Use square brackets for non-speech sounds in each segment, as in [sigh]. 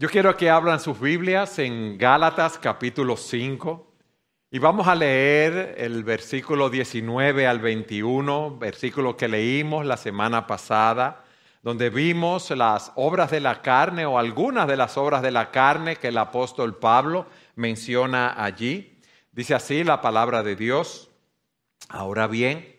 Yo quiero que abran sus Biblias en Gálatas capítulo 5 y vamos a leer el versículo 19 al 21, versículo que leímos la semana pasada, donde vimos las obras de la carne o algunas de las obras de la carne que el apóstol Pablo menciona allí. Dice así la palabra de Dios. Ahora bien,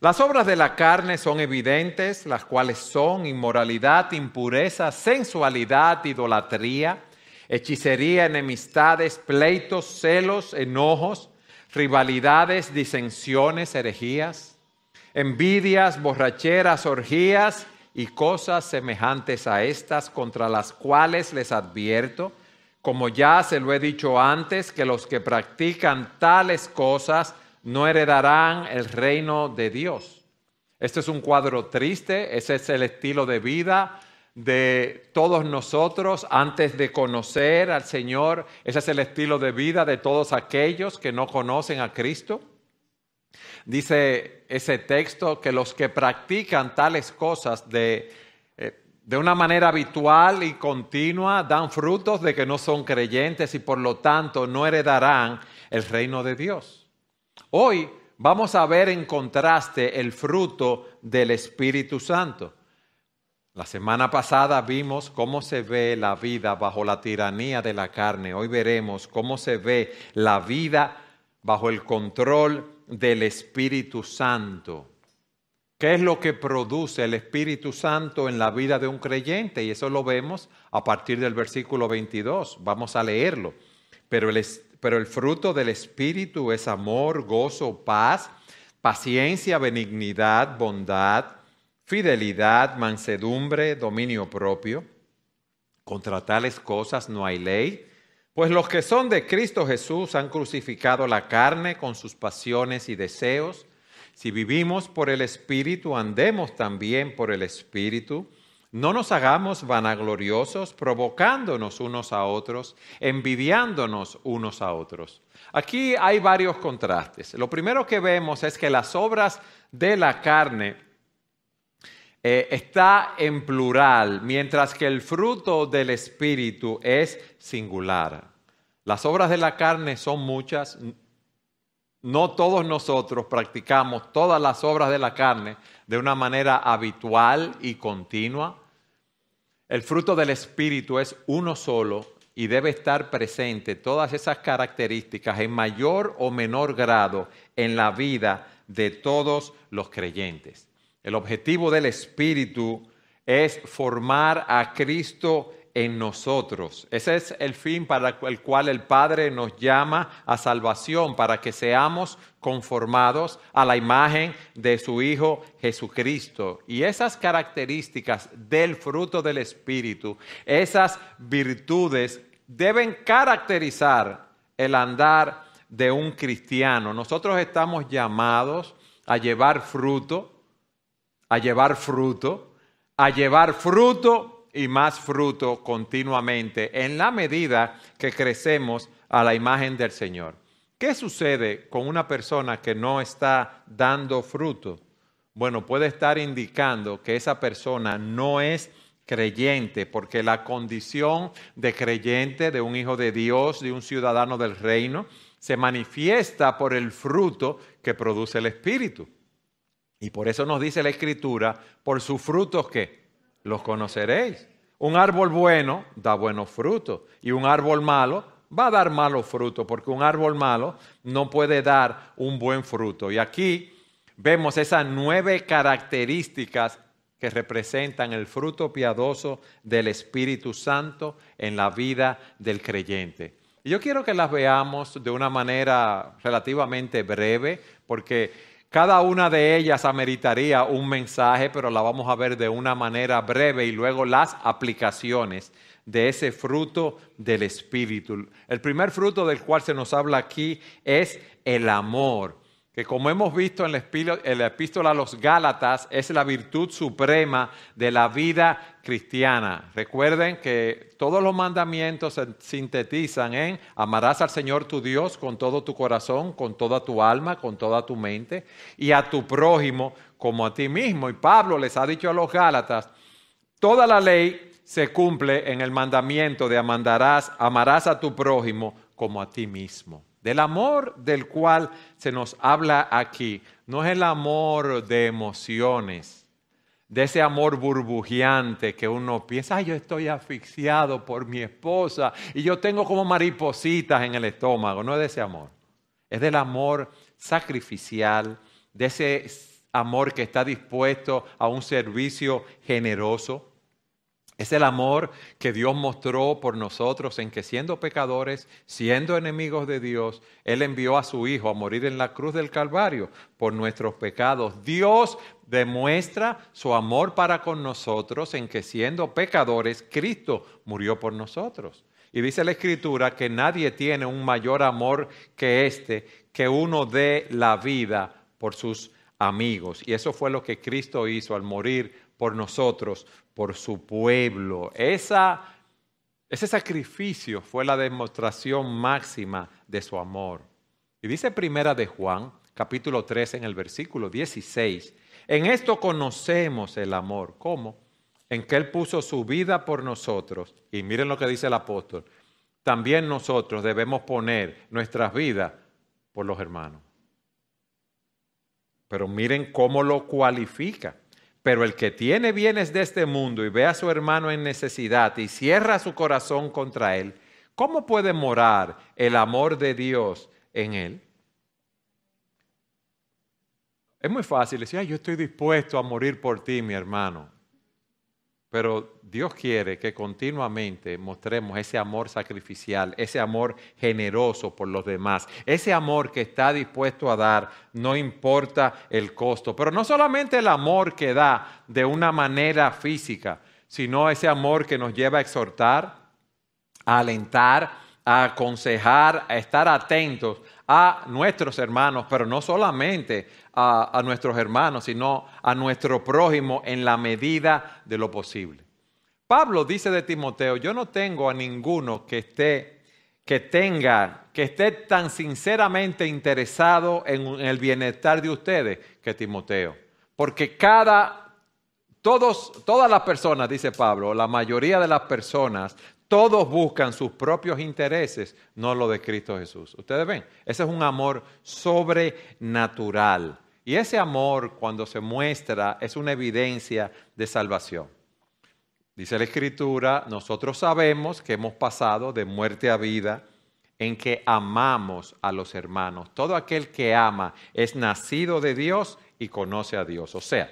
las obras de la carne son evidentes, las cuales son inmoralidad, impureza, sensualidad, idolatría, hechicería, enemistades, pleitos, celos, enojos, rivalidades, disensiones, herejías, envidias, borracheras, orgías y cosas semejantes a estas contra las cuales les advierto, como ya se lo he dicho antes, que los que practican tales cosas no heredarán el reino de Dios. Este es un cuadro triste, ese es el estilo de vida de todos nosotros antes de conocer al Señor, ese es el estilo de vida de todos aquellos que no conocen a Cristo. Dice ese texto que los que practican tales cosas de, eh, de una manera habitual y continua dan frutos de que no son creyentes y por lo tanto no heredarán el reino de Dios. Hoy vamos a ver en contraste el fruto del Espíritu Santo. La semana pasada vimos cómo se ve la vida bajo la tiranía de la carne. Hoy veremos cómo se ve la vida bajo el control del Espíritu Santo. ¿Qué es lo que produce el Espíritu Santo en la vida de un creyente? Y eso lo vemos a partir del versículo 22. Vamos a leerlo. Pero el, pero el fruto del Espíritu es amor, gozo, paz, paciencia, benignidad, bondad, fidelidad, mansedumbre, dominio propio. Contra tales cosas no hay ley, pues los que son de Cristo Jesús han crucificado la carne con sus pasiones y deseos. Si vivimos por el Espíritu, andemos también por el Espíritu. No nos hagamos vanagloriosos, provocándonos unos a otros, envidiándonos unos a otros. Aquí hay varios contrastes. Lo primero que vemos es que las obras de la carne eh, está en plural, mientras que el fruto del Espíritu es singular. Las obras de la carne son muchas. No todos nosotros practicamos todas las obras de la carne de una manera habitual y continua. El fruto del Espíritu es uno solo y debe estar presente todas esas características en mayor o menor grado en la vida de todos los creyentes. El objetivo del Espíritu es formar a Cristo en nosotros. Ese es el fin para el cual el Padre nos llama a salvación, para que seamos conformados a la imagen de su Hijo Jesucristo. Y esas características del fruto del Espíritu, esas virtudes deben caracterizar el andar de un cristiano. Nosotros estamos llamados a llevar fruto, a llevar fruto, a llevar fruto y más fruto continuamente en la medida que crecemos a la imagen del Señor. ¿Qué sucede con una persona que no está dando fruto? Bueno, puede estar indicando que esa persona no es creyente, porque la condición de creyente, de un hijo de Dios, de un ciudadano del reino, se manifiesta por el fruto que produce el Espíritu. Y por eso nos dice la Escritura, por sus frutos que los conoceréis. Un árbol bueno da buenos frutos y un árbol malo va a dar malos frutos porque un árbol malo no puede dar un buen fruto. Y aquí vemos esas nueve características que representan el fruto piadoso del Espíritu Santo en la vida del creyente. Y yo quiero que las veamos de una manera relativamente breve porque cada una de ellas ameritaría un mensaje, pero la vamos a ver de una manera breve y luego las aplicaciones de ese fruto del Espíritu. El primer fruto del cual se nos habla aquí es el amor que como hemos visto en la epístola a los Gálatas, es la virtud suprema de la vida cristiana. Recuerden que todos los mandamientos se sintetizan en amarás al Señor tu Dios con todo tu corazón, con toda tu alma, con toda tu mente, y a tu prójimo como a ti mismo. Y Pablo les ha dicho a los Gálatas, toda la ley se cumple en el mandamiento de amarás, amarás a tu prójimo como a ti mismo. Del amor del cual se nos habla aquí, no es el amor de emociones, de ese amor burbujeante que uno piensa, ay, yo estoy asfixiado por mi esposa y yo tengo como maripositas en el estómago. No es de ese amor, es del amor sacrificial, de ese amor que está dispuesto a un servicio generoso es el amor que Dios mostró por nosotros en que siendo pecadores, siendo enemigos de Dios, Él envió a su Hijo a morir en la cruz del Calvario por nuestros pecados. Dios demuestra su amor para con nosotros en que siendo pecadores, Cristo murió por nosotros. Y dice la Escritura que nadie tiene un mayor amor que este, que uno dé la vida por sus amigos. Y eso fue lo que Cristo hizo al morir por nosotros, por su pueblo. Esa, ese sacrificio fue la demostración máxima de su amor. Y dice primera de Juan, capítulo 3, en el versículo 16, en esto conocemos el amor. ¿Cómo? En que Él puso su vida por nosotros. Y miren lo que dice el apóstol. También nosotros debemos poner nuestras vidas por los hermanos. Pero miren cómo lo cualifica. Pero el que tiene bienes de este mundo y ve a su hermano en necesidad y cierra su corazón contra él, ¿cómo puede morar el amor de Dios en él? Es muy fácil decir, yo estoy dispuesto a morir por ti, mi hermano. Pero Dios quiere que continuamente mostremos ese amor sacrificial, ese amor generoso por los demás, ese amor que está dispuesto a dar, no importa el costo. Pero no solamente el amor que da de una manera física, sino ese amor que nos lleva a exhortar, a alentar, a aconsejar, a estar atentos a nuestros hermanos, pero no solamente a, nuestros hermanos, sino a nuestro prójimo en la medida de lo posible. Pablo dice de Timoteo, yo no tengo a ninguno que esté, que tenga, que esté tan sinceramente interesado en, en el bienestar de ustedes que Timoteo. Porque cada, todos, todas las personas, dice Pablo, la mayoría de las personas todos buscan sus propios intereses, no lo de Cristo Jesús. Ustedes ven, ese es un amor sobrenatural. Y ese amor, cuando se muestra, es una evidencia de salvación. Dice la Escritura, nosotros sabemos que hemos pasado de muerte a vida en que amamos a los hermanos. Todo aquel que ama es nacido de Dios y conoce a Dios. O sea,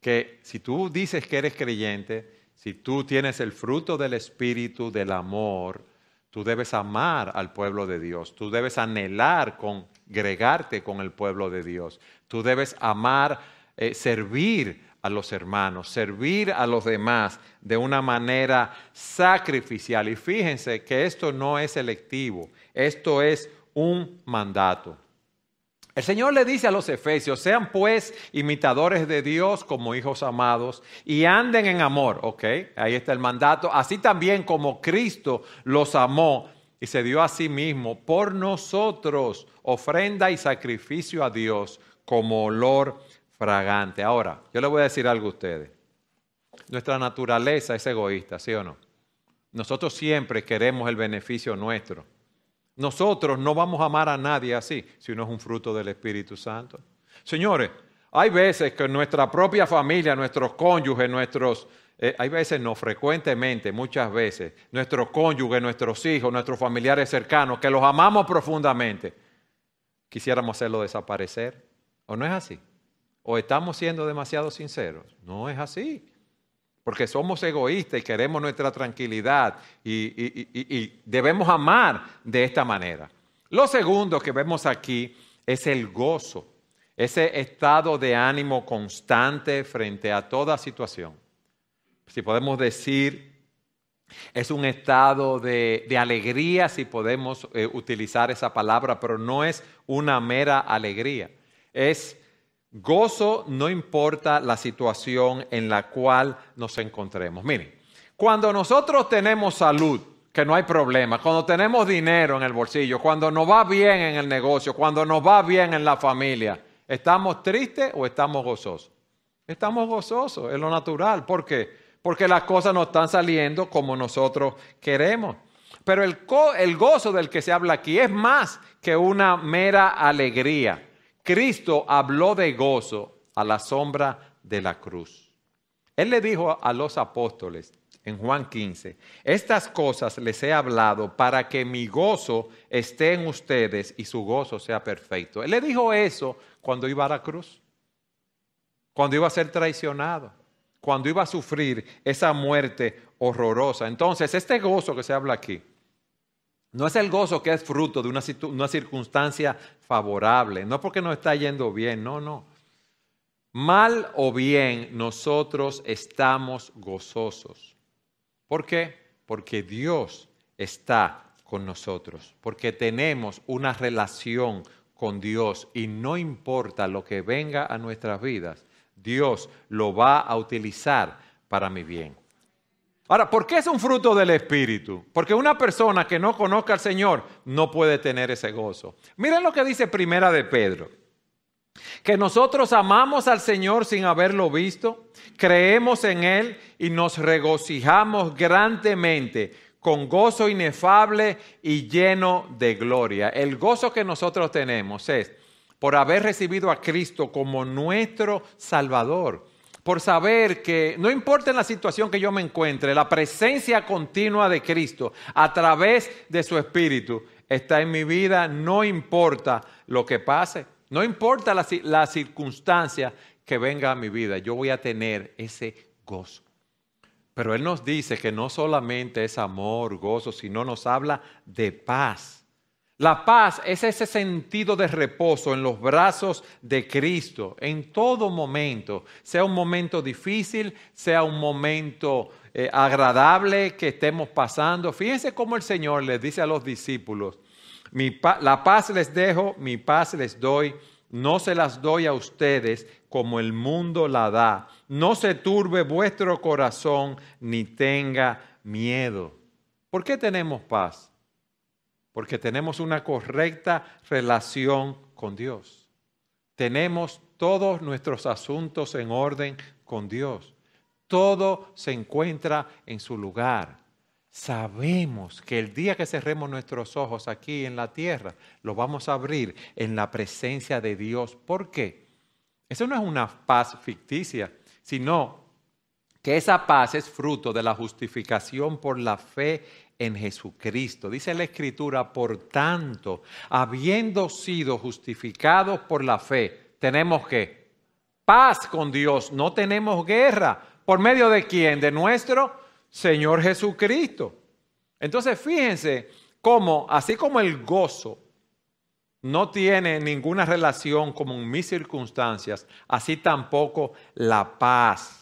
que si tú dices que eres creyente, si tú tienes el fruto del Espíritu del amor, tú debes amar al pueblo de Dios, tú debes anhelar congregarte con el pueblo de Dios, tú debes amar, eh, servir a los hermanos, servir a los demás de una manera sacrificial. Y fíjense que esto no es selectivo, esto es un mandato. El Señor le dice a los efesios, sean pues imitadores de Dios como hijos amados y anden en amor, ¿ok? Ahí está el mandato. Así también como Cristo los amó y se dio a sí mismo por nosotros ofrenda y sacrificio a Dios como olor fragante. Ahora, yo le voy a decir algo a ustedes. Nuestra naturaleza es egoísta, ¿sí o no? Nosotros siempre queremos el beneficio nuestro. Nosotros no vamos a amar a nadie así, si no es un fruto del Espíritu Santo. Señores, hay veces que nuestra propia familia, nuestros cónyuges, nuestros, eh, hay veces no, frecuentemente, muchas veces, nuestros cónyuges, nuestros hijos, nuestros familiares cercanos, que los amamos profundamente, quisiéramos hacerlo desaparecer. ¿O no es así? ¿O estamos siendo demasiado sinceros? No es así porque somos egoístas y queremos nuestra tranquilidad y, debemos amar de esta manera. Lo segundo que vemos aquí es el gozo, ese estado de ánimo constante frente a toda situación. Si podemos decir, es un estado de, alegría, si podemos eh, utilizar esa palabra, pero no es una mera alegría. Es Gozo no importa la situación en la cual nos encontremos. Miren, cuando nosotros tenemos salud, que no hay problema, cuando tenemos dinero en el bolsillo, cuando nos va bien en el negocio, cuando nos va bien en la familia, ¿estamos tristes o estamos gozosos? Estamos gozosos, es lo natural. ¿Por qué? porque las cosas no están saliendo como nosotros queremos. Pero el, el gozo del que se habla aquí es más que una mera alegría. Cristo habló de gozo a la sombra de la cruz. Él le dijo a los apóstoles en Juan 15, estas cosas les he hablado para que mi gozo esté en ustedes y su gozo sea perfecto. Él le dijo eso cuando iba a la cruz, cuando iba a ser traicionado, cuando iba a sufrir esa muerte horrorosa. Entonces, este gozo que se habla aquí, no es el gozo que es fruto de una, una circunstancia favorable, no porque nos está yendo bien, no, no. Mal o bien, nosotros estamos gozosos. ¿Por qué? Porque Dios está con nosotros, porque tenemos una relación con Dios y no importa lo que venga a nuestras vidas, Dios lo va a utilizar para mi bien. Ahora, ¿por qué es un fruto del Espíritu? Porque una persona que no conozca al Señor no puede tener ese gozo. Miren lo que dice Primera de Pedro. Que nosotros amamos al Señor sin haberlo visto, creemos en Él y nos regocijamos grandemente con gozo inefable y lleno de gloria. El gozo que nosotros tenemos es por haber recibido a Cristo como nuestro Salvador por saber que no importa en la situación que yo me encuentre, la presencia continua de Cristo a través de su Espíritu está en mi vida, no importa lo que pase, no importa la, la circunstancia que venga a mi vida, yo voy a tener ese gozo. Pero Él nos dice que no solamente es amor, gozo, sino nos habla de paz la paz es ese sentido de reposo en los brazos de Cristo en todo momento, sea un momento difícil, sea un momento eh, agradable que estemos pasando. Fíjense cómo el Señor les dice a los discípulos, la paz les dejo, mi paz les doy, no se las doy a ustedes como el mundo la da. No se turbe vuestro corazón ni tenga miedo. ¿Por qué tenemos paz? Porque tenemos una correcta relación con Dios. Tenemos todos nuestros asuntos en orden con Dios. Todo se encuentra en su lugar. Sabemos que el día que cerremos nuestros ojos aquí en la tierra, lo vamos a abrir en la presencia de Dios. ¿Por qué? Eso no es una paz ficticia, sino que esa paz es fruto de la justificación por la fe en Jesucristo. Dice la Escritura, por tanto, habiendo sido justificados por la fe, tenemos que paz con Dios, no tenemos guerra. ¿Por medio de quién? De nuestro Señor Jesucristo. Entonces, fíjense cómo, así como el gozo no tiene ninguna relación con mis circunstancias, así tampoco la paz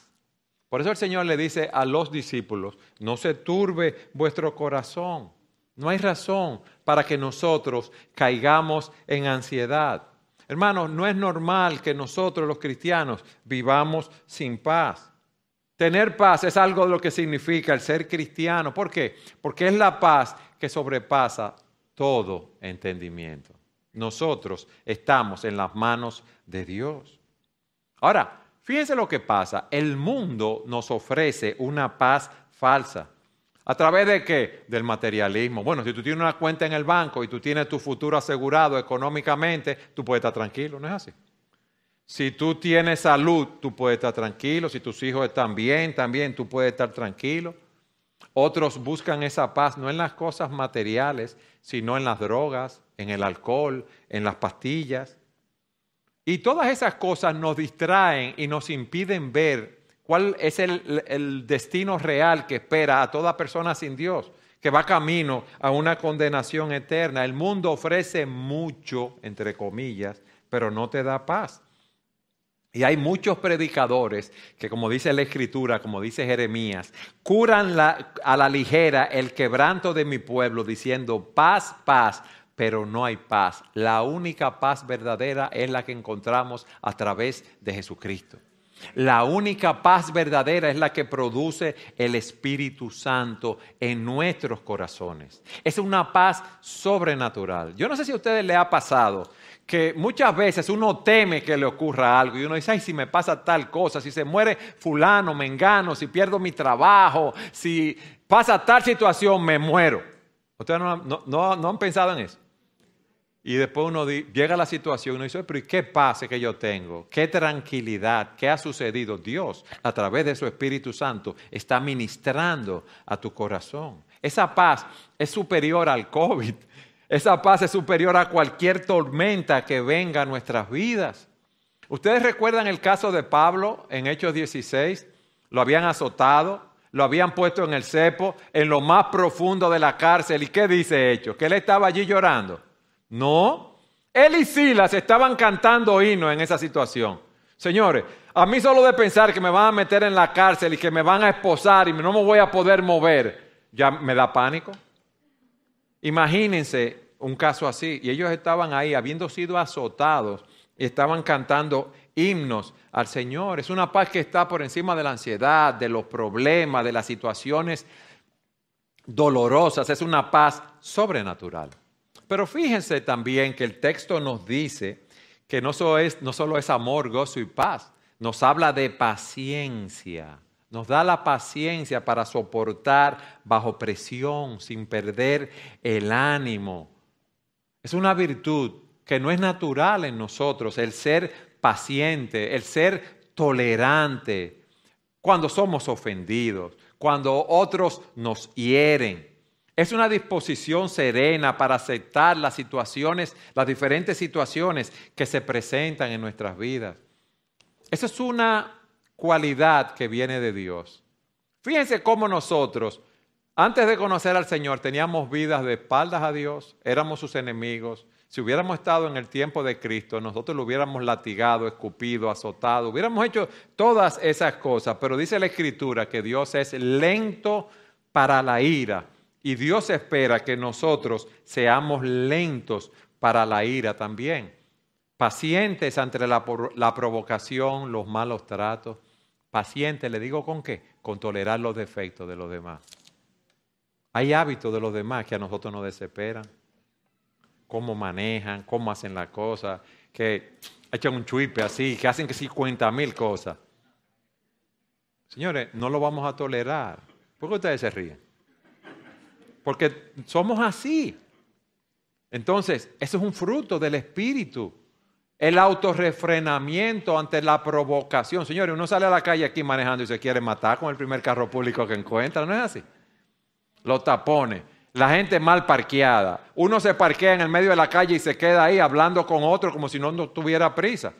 por eso el Señor le dice a los discípulos, no se turbe vuestro corazón. No hay razón para que nosotros caigamos en ansiedad. Hermanos, no es normal que nosotros los cristianos vivamos sin paz. Tener paz es algo de lo que significa el ser cristiano. ¿Por qué? Porque es la paz que sobrepasa todo entendimiento. Nosotros estamos en las manos de Dios. Ahora, Fíjense lo que pasa. El mundo nos ofrece una paz falsa. ¿A través de qué? Del materialismo. Bueno, si tú tienes una cuenta en el banco y tú tienes tu futuro asegurado económicamente, tú puedes estar tranquilo, ¿no es así? Si tú tienes salud, tú puedes estar tranquilo. Si tus hijos están bien, también tú puedes estar tranquilo. Otros buscan esa paz no en las cosas materiales, sino en las drogas, en el alcohol, en las pastillas. Y todas esas cosas nos distraen y nos impiden ver cuál es el, destino real que espera a toda persona sin Dios, que va camino a una condenación eterna. El mundo ofrece mucho, entre comillas, pero no te da paz. Y hay muchos predicadores que, como dice la Escritura, como dice Jeremías, curan a la ligera el quebranto de mi pueblo, diciendo paz, paz, pero no hay paz. La única paz verdadera es la que encontramos a través de Jesucristo. La única paz verdadera es la que produce el Espíritu Santo en nuestros corazones. Es una paz sobrenatural. Yo no sé si a ustedes les ha pasado que muchas veces uno teme que le ocurra algo y uno dice, ay, si me pasa tal cosa, si se muere fulano, me engano, si pierdo mi trabajo, si pasa tal situación, me muero. ¿Ustedes no, han pensado en eso? Y después uno llega a la situación y uno dice, pero ¿y qué pase que yo tengo? ¿Qué tranquilidad? ¿Qué ha sucedido? Dios, a través de su Espíritu Santo, está ministrando a tu corazón. Esa paz es superior al COVID. Esa paz es superior a cualquier tormenta que venga a nuestras vidas. Ustedes recuerdan el caso de Pablo en Hechos 16, lo habían azotado, lo habían puesto en el cepo, en lo más profundo de la cárcel. ¿Y qué dice Hechos? Que él estaba allí llorando. No, él y Silas estaban cantando himnos en esa situación. Señores, a mí solo de pensar que me van a meter en la cárcel y que me van a esposar y no me voy a poder mover, ya me da pánico. Imagínense un caso así. Y ellos estaban ahí, habiendo sido azotados, y estaban cantando himnos al Señor. Es una paz que está por encima de la ansiedad, de los problemas, de las situaciones dolorosas. Es una paz sobrenatural. Pero fíjense también que el texto nos dice que no solo es, amor, gozo y paz, nos habla de paciencia. Nos da la paciencia para soportar bajo presión, sin perder el ánimo. Es una virtud que no es natural en nosotros, el ser paciente, el ser tolerante cuando somos ofendidos, cuando otros nos hieren. Es una disposición serena para aceptar las situaciones, las diferentes situaciones que se presentan en nuestras vidas. Esa es una cualidad que viene de Dios. Fíjense cómo nosotros, antes de conocer al Señor, teníamos vidas de espaldas a Dios, éramos sus enemigos. Si hubiéramos estado en el tiempo de Cristo, nosotros lo hubiéramos latigado, escupido, azotado, hubiéramos hecho todas esas cosas, pero dice la Escritura que Dios es lento para la ira y Dios espera que nosotros seamos lentos para la ira también, pacientes ante la, la provocación, los malos tratos Paciente, le digo con qué? Con tolerar los defectos de los demás. Hay hábitos de los demás que a nosotros nos desesperan. Cómo manejan, cómo hacen las cosas, que echan un chuipe así, que hacen que 50 mil cosas. Señores, no lo vamos a tolerar. ¿Por qué ustedes se ríen? Porque somos así. Entonces, eso es un fruto del Espíritu. El autorrefrenamiento ante la provocación. Señores, uno sale a la calle aquí manejando y se quiere matar con el primer carro público que encuentra, ¿no es así? Los tapones, la gente mal parqueada. Uno se parquea en el medio de la calle y se queda ahí hablando con otro como si no, tuviera prisa.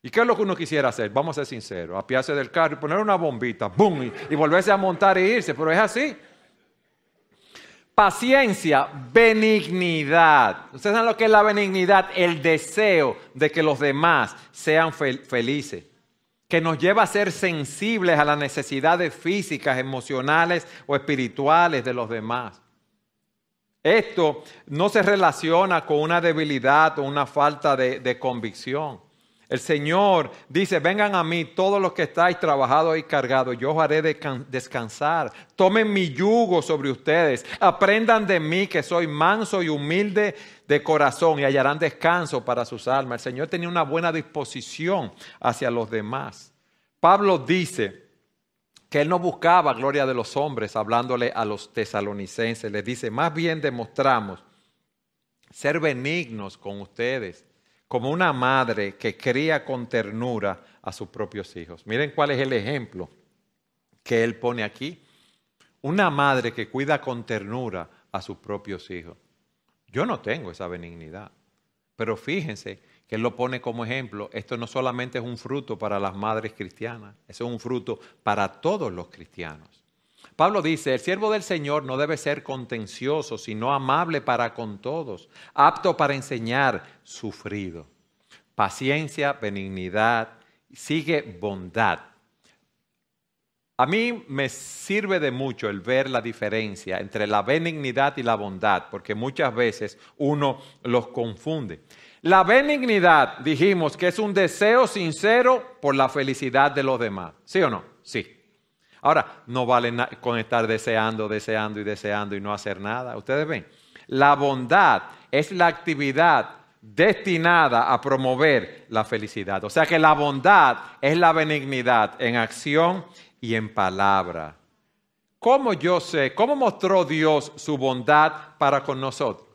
¿Y qué es lo que uno quisiera hacer? Vamos a ser sinceros, apiarse del carro y poner una bombita, ¡boom! y volverse a montar e irse, pero es así paciencia, benignidad. ¿Ustedes saben lo que es la benignidad? El deseo de que los demás sean felices, que nos lleva a ser sensibles a las necesidades físicas, emocionales o espirituales de los demás. Esto no se relaciona con una debilidad o una falta de convicción. El Señor dice, vengan a mí todos los que estáis trabajados y cargados, yo os haré descansar. Tomen mi yugo sobre ustedes, aprendan de mí que soy manso y humilde de corazón y hallarán descanso para sus almas. El Señor tenía una buena disposición hacia los demás. Pablo dice que él no buscaba gloria de los hombres hablándole a los tesalonicenses. Les dice, más bien demostramos ser benignos con ustedes como una madre que cría con ternura a sus propios hijos. Miren cuál es el ejemplo que él pone aquí. Una madre que cuida con ternura a sus propios hijos. Yo no tengo esa benignidad, pero fíjense que él lo pone como ejemplo. Esto no solamente es un fruto para las madres cristianas, es un fruto para todos los cristianos. Pablo dice, el siervo del Señor no debe ser contencioso, sino amable para con todos, apto para enseñar, sufrido. Paciencia, benignidad, sigue bondad. A mí me sirve de mucho el ver la diferencia entre la benignidad y la bondad, porque muchas veces uno los confunde. La benignidad, dijimos que es un deseo sincero por la felicidad de los demás. ¿Sí o no? Sí. Ahora, no vale con estar deseando, deseando y deseando y no hacer nada. Ustedes ven, la bondad es la actividad destinada a promover la felicidad. O sea que la bondad es la benignidad en acción y en palabra. ¿Cómo yo sé? ¿Cómo mostró Dios su bondad para con nosotros?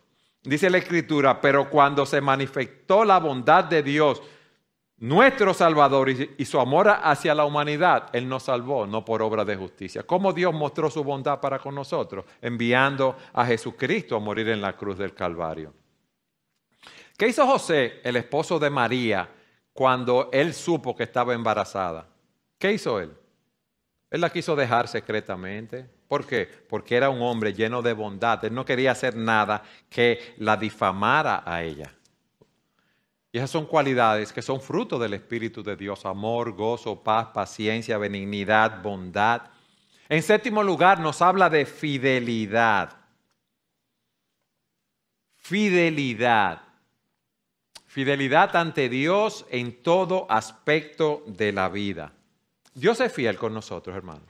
Dice la Escritura, pero cuando se manifestó la bondad de Dios, nuestro Salvador y, su amor hacia la humanidad, Él nos salvó, no por obra de justicia. ¿Cómo Dios mostró su bondad para con nosotros? Enviando a Jesucristo a morir en la cruz del Calvario. ¿Qué hizo José, el esposo de María, cuando él supo que estaba embarazada? ¿Qué hizo él? Él la quiso dejar secretamente. ¿Por qué? Porque era un hombre lleno de bondad. Él no quería hacer nada que la difamara a ella. Esas son cualidades que son fruto del Espíritu de Dios. Amor, gozo, paz, paciencia, benignidad, bondad. En séptimo lugar nos habla de fidelidad. Fidelidad. Fidelidad ante Dios en todo aspecto de la vida. Dios es fiel con nosotros, hermano.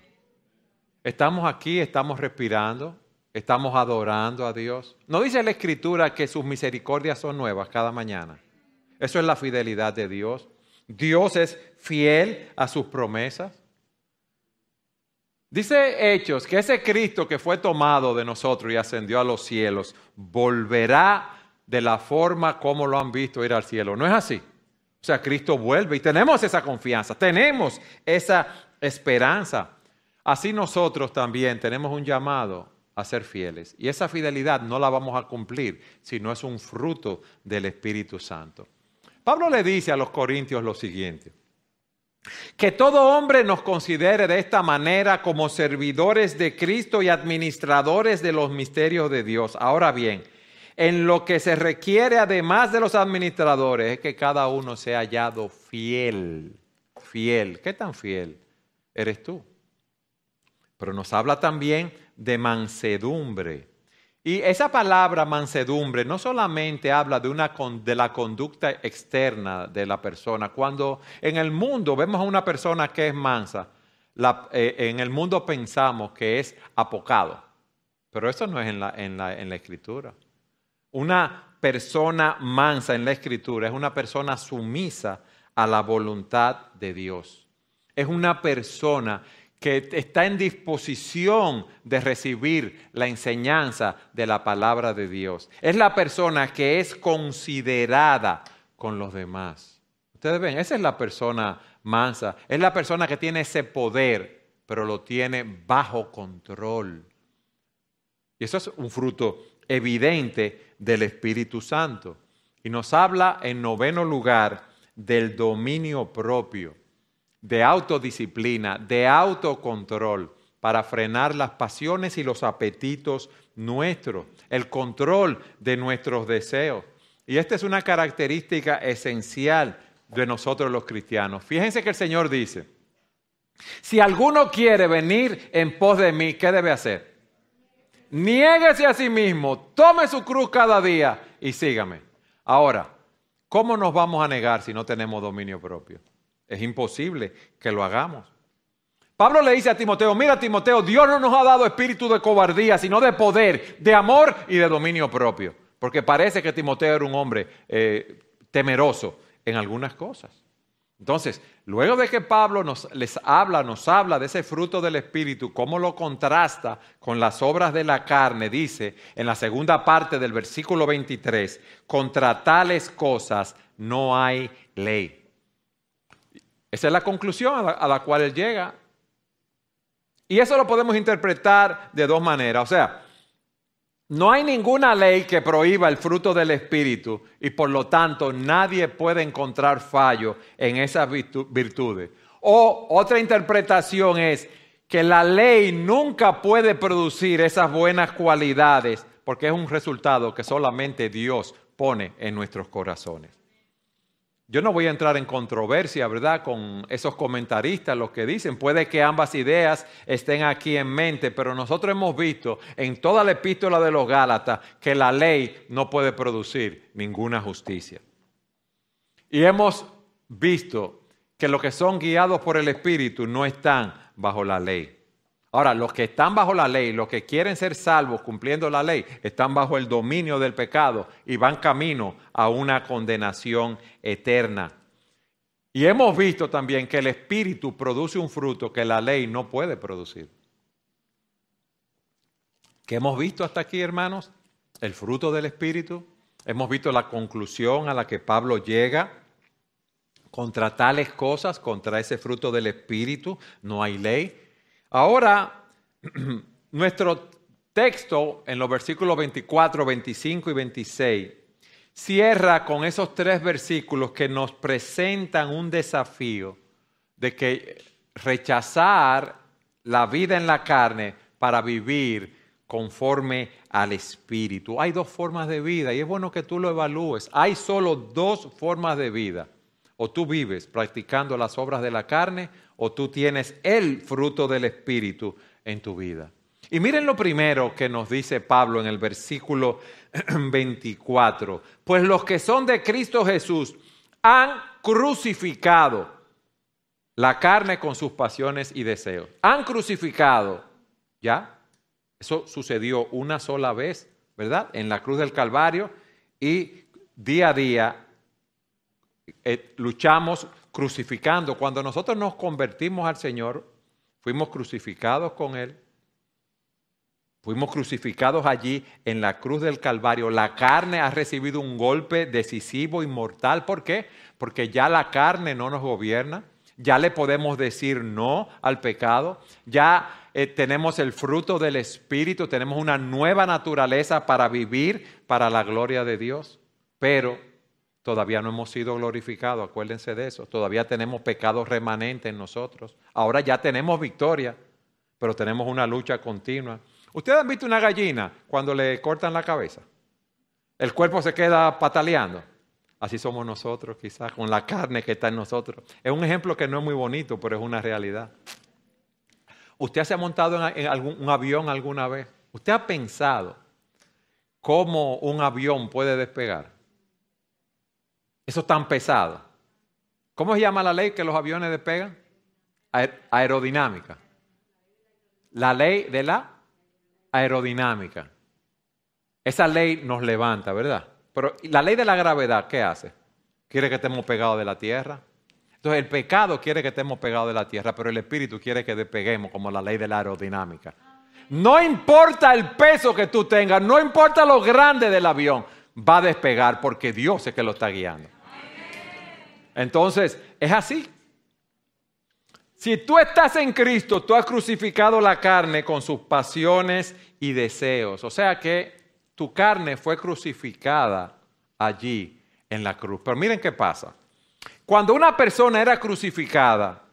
Estamos aquí, estamos respirando, estamos adorando a Dios. ¿No dice la Escritura que sus misericordias son nuevas cada mañana? Eso es la fidelidad de Dios. Dios es fiel a sus promesas. Dice Hechos que ese Cristo que fue tomado de nosotros y ascendió a los cielos, volverá de la forma como lo han visto ir al cielo. ¿No es así? O sea, Cristo vuelve y tenemos esa confianza, tenemos esa esperanza. Así nosotros también tenemos un llamado a ser fieles. Y esa fidelidad no la vamos a cumplir si no es un fruto del Espíritu Santo. Pablo le dice a los corintios lo siguiente, que todo hombre nos considere de esta manera como servidores de Cristo y administradores de los misterios de Dios. Ahora bien, en lo que se requiere además de los administradores es que cada uno sea hallado fiel. Fiel. ¿Qué tan fiel eres tú? Pero nos habla también de mansedumbre. Y esa palabra mansedumbre no solamente habla de, una, de la conducta externa de la persona. Cuando en el mundo vemos a una persona que es mansa, eh, en el mundo pensamos que es apocado. Pero eso no es en la, en la, en la escritura. Una persona mansa en la escritura es una persona sumisa a la voluntad de Dios. Es una persona que está en disposición de recibir la enseñanza de la palabra de Dios. Es la persona que es considerada con los demás. Ustedes ven, esa es la persona mansa, es la persona que tiene ese poder, pero lo tiene bajo control. Y eso es un fruto evidente del Espíritu Santo. Y nos habla en noveno lugar del dominio propio, de autodisciplina, de autocontrol para frenar las pasiones y los apetitos nuestros, el control de nuestros deseos. Y esta es una característica esencial de nosotros los cristianos. Fíjense que el Señor dice, si alguno quiere venir en pos de mí, ¿qué debe hacer? niéguese a sí mismo, tome su cruz cada día y sígame. Ahora, ¿cómo nos vamos a negar si no tenemos dominio propio? Es imposible que lo hagamos. Pablo le dice a Timoteo, mira Timoteo, Dios no nos ha dado espíritu de cobardía, sino de poder, de amor y de dominio propio. Porque parece que Timoteo era un hombre eh, temeroso en algunas cosas. Entonces, luego de que Pablo nos les habla, nos habla de ese fruto del Espíritu, cómo lo contrasta con las obras de la carne, dice en la segunda parte del versículo 23, contra tales cosas no hay ley. Esa es la conclusión a la, cual él llega. Y eso lo podemos interpretar de dos maneras. O sea, no hay ninguna ley que prohíba el fruto del Espíritu y por lo tanto nadie puede encontrar fallo en esas virtudes. O otra interpretación es que la ley nunca puede producir esas buenas cualidades porque es un resultado que solamente Dios pone en nuestros corazones. Yo no voy a entrar en controversia, ¿verdad?, con esos comentaristas, los que dicen, puede que ambas ideas estén aquí en mente, pero nosotros hemos visto en toda la epístola de los Gálatas que la ley no puede producir ninguna justicia. Y hemos visto que los que son guiados por el Espíritu no están bajo la ley. Ahora, los que están bajo la ley, los que quieren ser salvos cumpliendo la ley, están bajo el dominio del pecado y van camino a una condenación eterna. Y hemos visto también que el Espíritu produce un fruto que la ley no puede producir. ¿Qué hemos visto hasta aquí, hermanos? El fruto del Espíritu. Hemos visto la conclusión a la que Pablo llega. Contra tales cosas, contra ese fruto del Espíritu, no hay ley. Ahora, [clears throat] nuestro texto en los versículos 24, 25 y 26 cierra con esos tres versículos que nos presentan un desafío de que rechazar la vida en la carne para vivir conforme al Espíritu. Hay dos formas de vida y es bueno que tú lo evalúes. Hay solo dos formas de vida. O tú vives practicando las obras de la carne o tú tienes el fruto del Espíritu en tu vida. Y miren lo primero que nos dice Pablo en el versículo [clears throat] 24. Pues los que son de Cristo Jesús han crucificado la carne con sus pasiones y deseos. Han crucificado, ¿ya? Eso sucedió una sola vez, ¿verdad? En la cruz del Calvario y día a día eh, luchamos crucificando. Cuando nosotros nos convertimos al Señor, fuimos crucificados con Él. Fuimos crucificados allí en la cruz del Calvario. La carne ha recibido un golpe decisivo y mortal. ¿Por qué? Porque ya la carne no nos gobierna. Ya le podemos decir no al pecado. Ya eh, tenemos el fruto del Espíritu. Tenemos una nueva naturaleza para vivir para la gloria de Dios. Pero Todavía no hemos sido glorificados, acuérdense de eso. Todavía tenemos pecados remanentes en nosotros. Ahora ya tenemos victoria, pero tenemos una lucha continua. ¿Ustedes han visto una gallina cuando le cortan la cabeza? El cuerpo se queda pataleando. Así somos nosotros, quizás, con la carne que está en nosotros. Es un ejemplo que no es muy bonito, pero es una realidad. ¿Usted se ha montado en algún, un avión alguna vez? ¿Usted ha pensado cómo un avión puede despegar? Eso es tan pesado. ¿Cómo se llama la ley que los aviones despegan? Aerodinámica. La ley de la aerodinámica. Esa ley nos levanta, ¿verdad? Pero la ley de la gravedad, ¿qué hace? Quiere que estemos pegados de la tierra. Entonces el pecado quiere que estemos pegados de la tierra, pero el espíritu quiere que despeguemos como la ley de la aerodinámica. No importa el peso que tú tengas, no importa lo grande del avión, va a despegar porque Dios es que lo está guiando. Entonces, es así. Si tú estás en Cristo, tú has crucificado la carne con sus pasiones y deseos. O sea que tu carne fue crucificada allí en la cruz. Pero miren qué pasa. Cuando una persona era crucificada,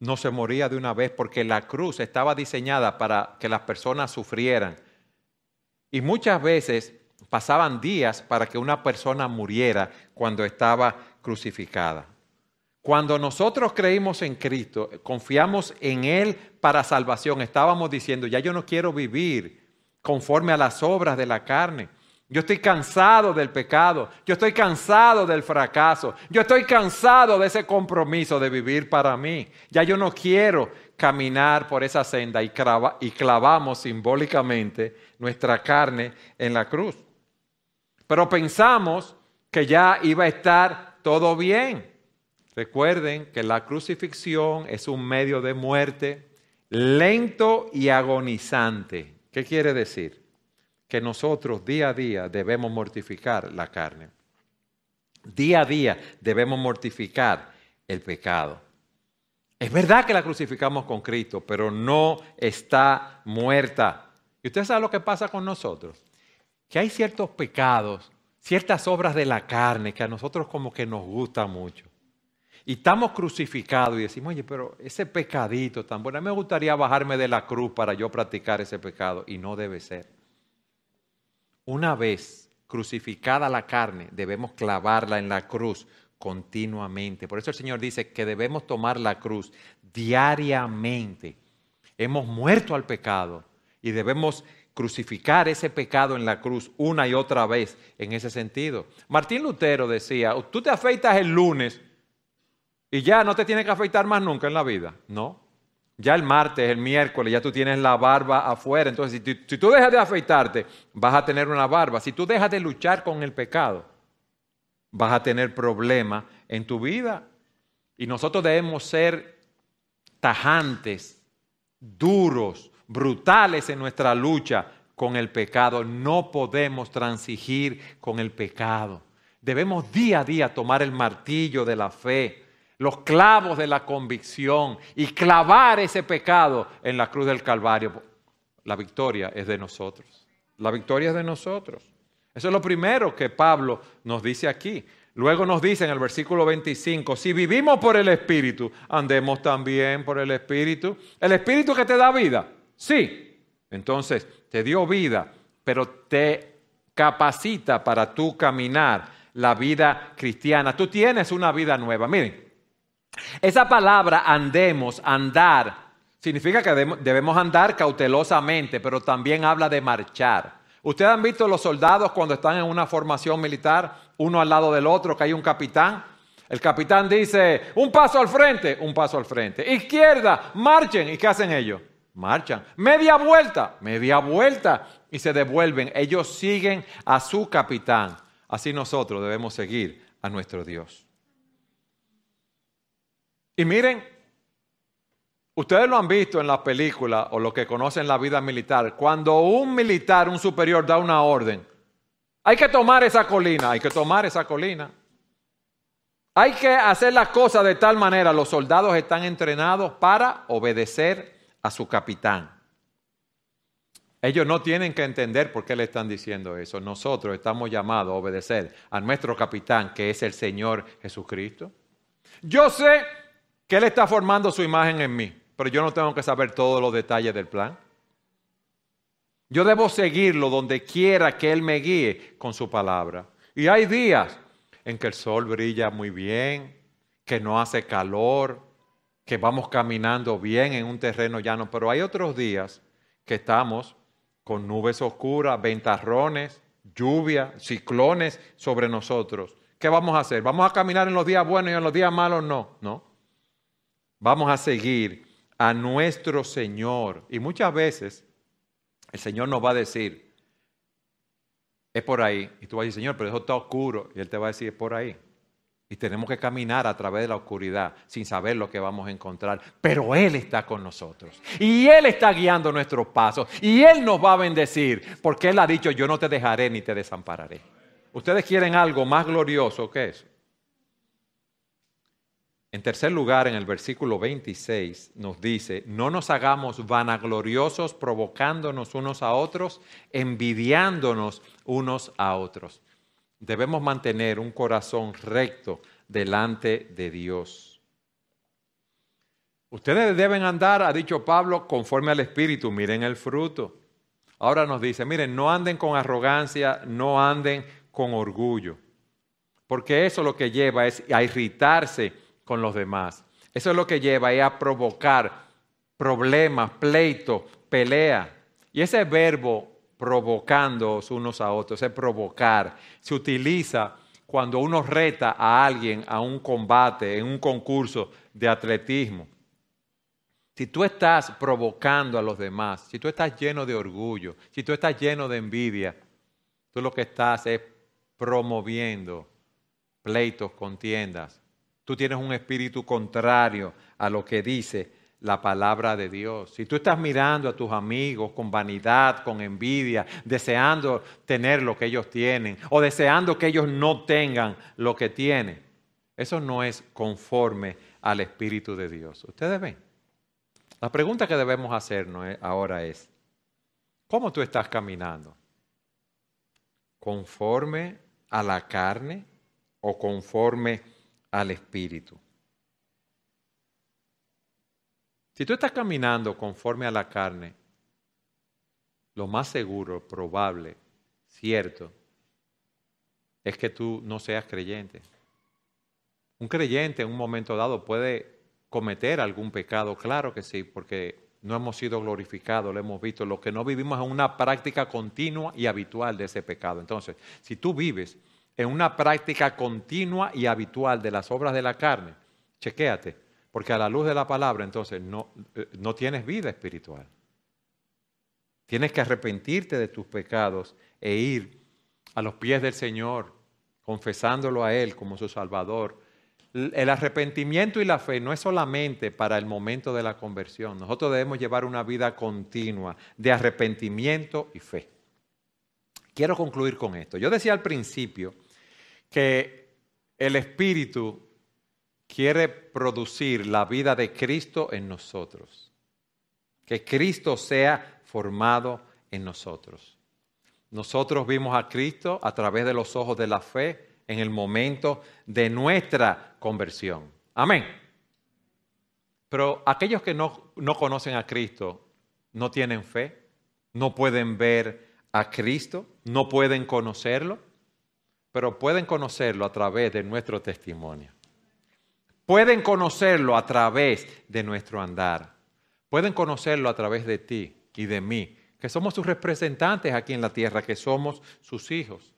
no se moría de una vez porque la cruz estaba diseñada para que las personas sufrieran. Y muchas veces pasaban días para que una persona muriera cuando estaba crucificada. Cuando nosotros creímos en Cristo, confiamos en Él para salvación, estábamos diciendo, ya yo no quiero vivir conforme a las obras de la carne. Yo estoy cansado del pecado, yo estoy cansado del fracaso, yo estoy cansado de ese compromiso de vivir para mí. Ya yo no quiero caminar por esa senda y, y clavamos simbólicamente nuestra carne en la cruz. Pero pensamos que ya iba a estar todo bien. Recuerden que la crucifixión es un medio de muerte lento y agonizante. ¿Qué quiere decir? Que nosotros día a día debemos mortificar la carne. Día a día debemos mortificar el pecado. Es verdad que la crucificamos con Cristo, pero no está muerta. ¿Y usted sabe lo que pasa con nosotros? Que hay ciertos pecados ciertas obras de la carne que a nosotros como que nos gusta mucho. Y estamos crucificados y decimos, oye, pero ese pecadito tan bueno, me gustaría bajarme de la cruz para yo practicar ese pecado. Y no debe ser. Una vez crucificada la carne, debemos clavarla en la cruz continuamente. Por eso el Señor dice que debemos tomar la cruz diariamente. Hemos muerto al pecado y debemos crucificar ese pecado en la cruz una y otra vez en ese sentido. Martín Lutero decía, tú te afeitas el lunes y ya no te tienes que afeitar más nunca en la vida. No. Ya el martes, el miércoles, ya tú tienes la barba afuera. Entonces, si, si tú dejas de afeitarte, vas a tener una barba. Si tú dejas de luchar con el pecado, vas a tener problemas en tu vida. Y nosotros debemos ser tajantes, duros, brutales en nuestra lucha con el pecado. No podemos transigir con el pecado. Debemos día a día tomar el martillo de la fe, los clavos de la convicción y clavar ese pecado en la cruz del Calvario. La victoria es de nosotros. La victoria es de nosotros. Eso es lo primero que Pablo nos dice aquí. Luego nos dice en el versículo 25, si vivimos por el Espíritu, andemos también por el Espíritu. ¿El Espíritu que te da vida? Sí. Entonces, te dio vida, pero te capacita para tú caminar la vida cristiana. Tú tienes una vida nueva. Miren, esa palabra andemos, andar, significa que debemos andar cautelosamente, pero también habla de marchar. Ustedes han visto los soldados cuando están en una formación militar, uno al lado del otro, que hay un capitán. El capitán dice, un paso al frente, un paso al frente. Izquierda, marchen. ¿Y qué hacen ellos? Marchan. Media vuelta, media vuelta. Y se devuelven. Ellos siguen a su capitán. Así nosotros debemos seguir a nuestro Dios. Y miren, Ustedes lo han visto en las películas o lo que conocen la vida militar. Cuando un militar, un superior, da una orden, hay que tomar esa colina, hay que tomar esa colina. Hay que hacer las cosas de tal manera, los soldados están entrenados para obedecer a su capitán. Ellos no tienen que entender por qué le están diciendo eso. Nosotros estamos llamados a obedecer a nuestro capitán, que es el Señor Jesucristo. Yo sé que Él está formando su imagen en mí pero yo no tengo que saber todos los detalles del plan. Yo debo seguirlo donde quiera que Él me guíe con su palabra. Y hay días en que el sol brilla muy bien, que no hace calor, que vamos caminando bien en un terreno llano, pero hay otros días que estamos con nubes oscuras, ventarrones, lluvia, ciclones sobre nosotros. ¿Qué vamos a hacer? ¿Vamos a caminar en los días buenos y en los días malos? No, no. Vamos a seguir a nuestro Señor. Y muchas veces el Señor nos va a decir, es por ahí. Y tú vas a decir, Señor, pero eso está oscuro. Y Él te va a decir, es por ahí. Y tenemos que caminar a través de la oscuridad sin saber lo que vamos a encontrar. Pero Él está con nosotros. Y Él está guiando nuestros pasos. Y Él nos va a bendecir. Porque Él ha dicho, yo no te dejaré ni te desampararé. ¿Ustedes quieren algo más glorioso que eso? En tercer lugar, en el versículo 26 nos dice, no nos hagamos vanagloriosos provocándonos unos a otros, envidiándonos unos a otros. Debemos mantener un corazón recto delante de Dios. Ustedes deben andar, ha dicho Pablo, conforme al Espíritu, miren el fruto. Ahora nos dice, miren, no anden con arrogancia, no anden con orgullo, porque eso lo que lleva es a irritarse con los demás. Eso es lo que lleva a provocar problemas, pleitos, pelea. Y ese verbo provocando unos a otros, ese provocar, se utiliza cuando uno reta a alguien a un combate, en un concurso de atletismo. Si tú estás provocando a los demás, si tú estás lleno de orgullo, si tú estás lleno de envidia, tú lo que estás es promoviendo pleitos, contiendas, tú tienes un espíritu contrario a lo que dice la palabra de Dios. Si tú estás mirando a tus amigos con vanidad, con envidia, deseando tener lo que ellos tienen o deseando que ellos no tengan lo que tienen, eso no es conforme al Espíritu de Dios. Ustedes ven. La pregunta que debemos hacernos ahora es, ¿cómo tú estás caminando? ¿Conforme a la carne o conforme al Espíritu. Si tú estás caminando conforme a la carne, lo más seguro, probable, cierto, es que tú no seas creyente. Un creyente en un momento dado puede cometer algún pecado, claro que sí, porque no hemos sido glorificados, lo hemos visto. Lo que no vivimos es una práctica continua y habitual de ese pecado. Entonces, si tú vives en una práctica continua y habitual de las obras de la carne, chequéate, porque a la luz de la palabra entonces no, eh, no tienes vida espiritual. Tienes que arrepentirte de tus pecados e ir a los pies del Señor, confesándolo a Él como su Salvador. El arrepentimiento y la fe no es solamente para el momento de la conversión. Nosotros debemos llevar una vida continua de arrepentimiento y fe. Quiero concluir con esto. Yo decía al principio que el Espíritu quiere producir la vida de Cristo en nosotros. Que Cristo sea formado en nosotros. Nosotros vimos a Cristo a través de los ojos de la fe en el momento de nuestra conversión. Amén. Pero aquellos que no, no conocen a Cristo no tienen fe, no pueden ver a Cristo, no pueden conocerlo pero pueden conocerlo a través de nuestro testimonio. Pueden conocerlo a través de nuestro andar. Pueden conocerlo a través de ti y de mí, que somos sus representantes aquí en la tierra, que somos sus hijos.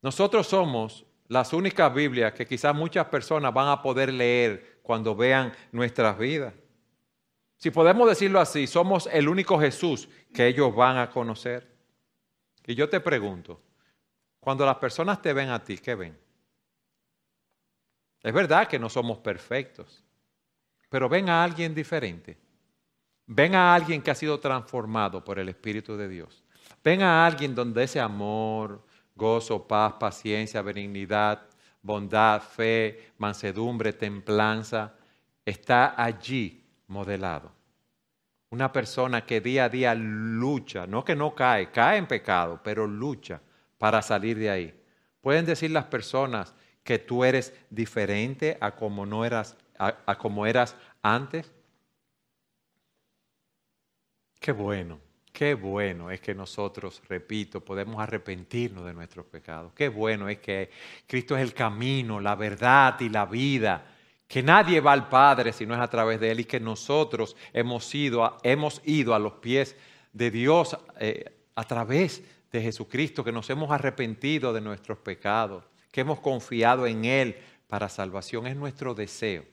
Nosotros somos las únicas Biblias que quizás muchas personas van a poder leer cuando vean nuestras vidas. Si podemos decirlo así, somos el único Jesús que ellos van a conocer. Y yo te pregunto, cuando las personas te ven a ti, ¿qué ven? Es verdad que no somos perfectos, pero ven a alguien diferente. Ven a alguien que ha sido transformado por el Espíritu de Dios. Ven a alguien donde ese amor, gozo, paz, paciencia, benignidad, bondad, fe, mansedumbre, templanza, está allí modelado. Una persona que día a día lucha, no que no cae, cae en pecado, pero lucha para salir de ahí. Pueden decir las personas que tú eres diferente a como no eras a, como eras antes. Qué bueno, qué bueno es que nosotros, repito, podemos arrepentirnos de nuestros pecados. Qué bueno es que Cristo es el camino, la verdad y la vida. Que nadie va al Padre si no es a través de Él y que nosotros hemos ido a, hemos ido a los pies de Dios eh, a través de de Jesucristo, que nos hemos arrepentido de nuestros pecados, que hemos confiado en Él para salvación. Es nuestro deseo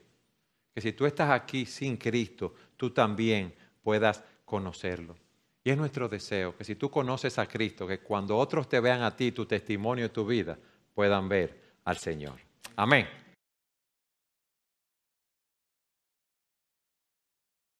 que si tú estás aquí sin Cristo, tú también puedas conocerlo. Y es nuestro deseo que si tú conoces a Cristo, que cuando otros te vean a ti, tu testimonio y tu vida, puedan ver al Señor. Amén.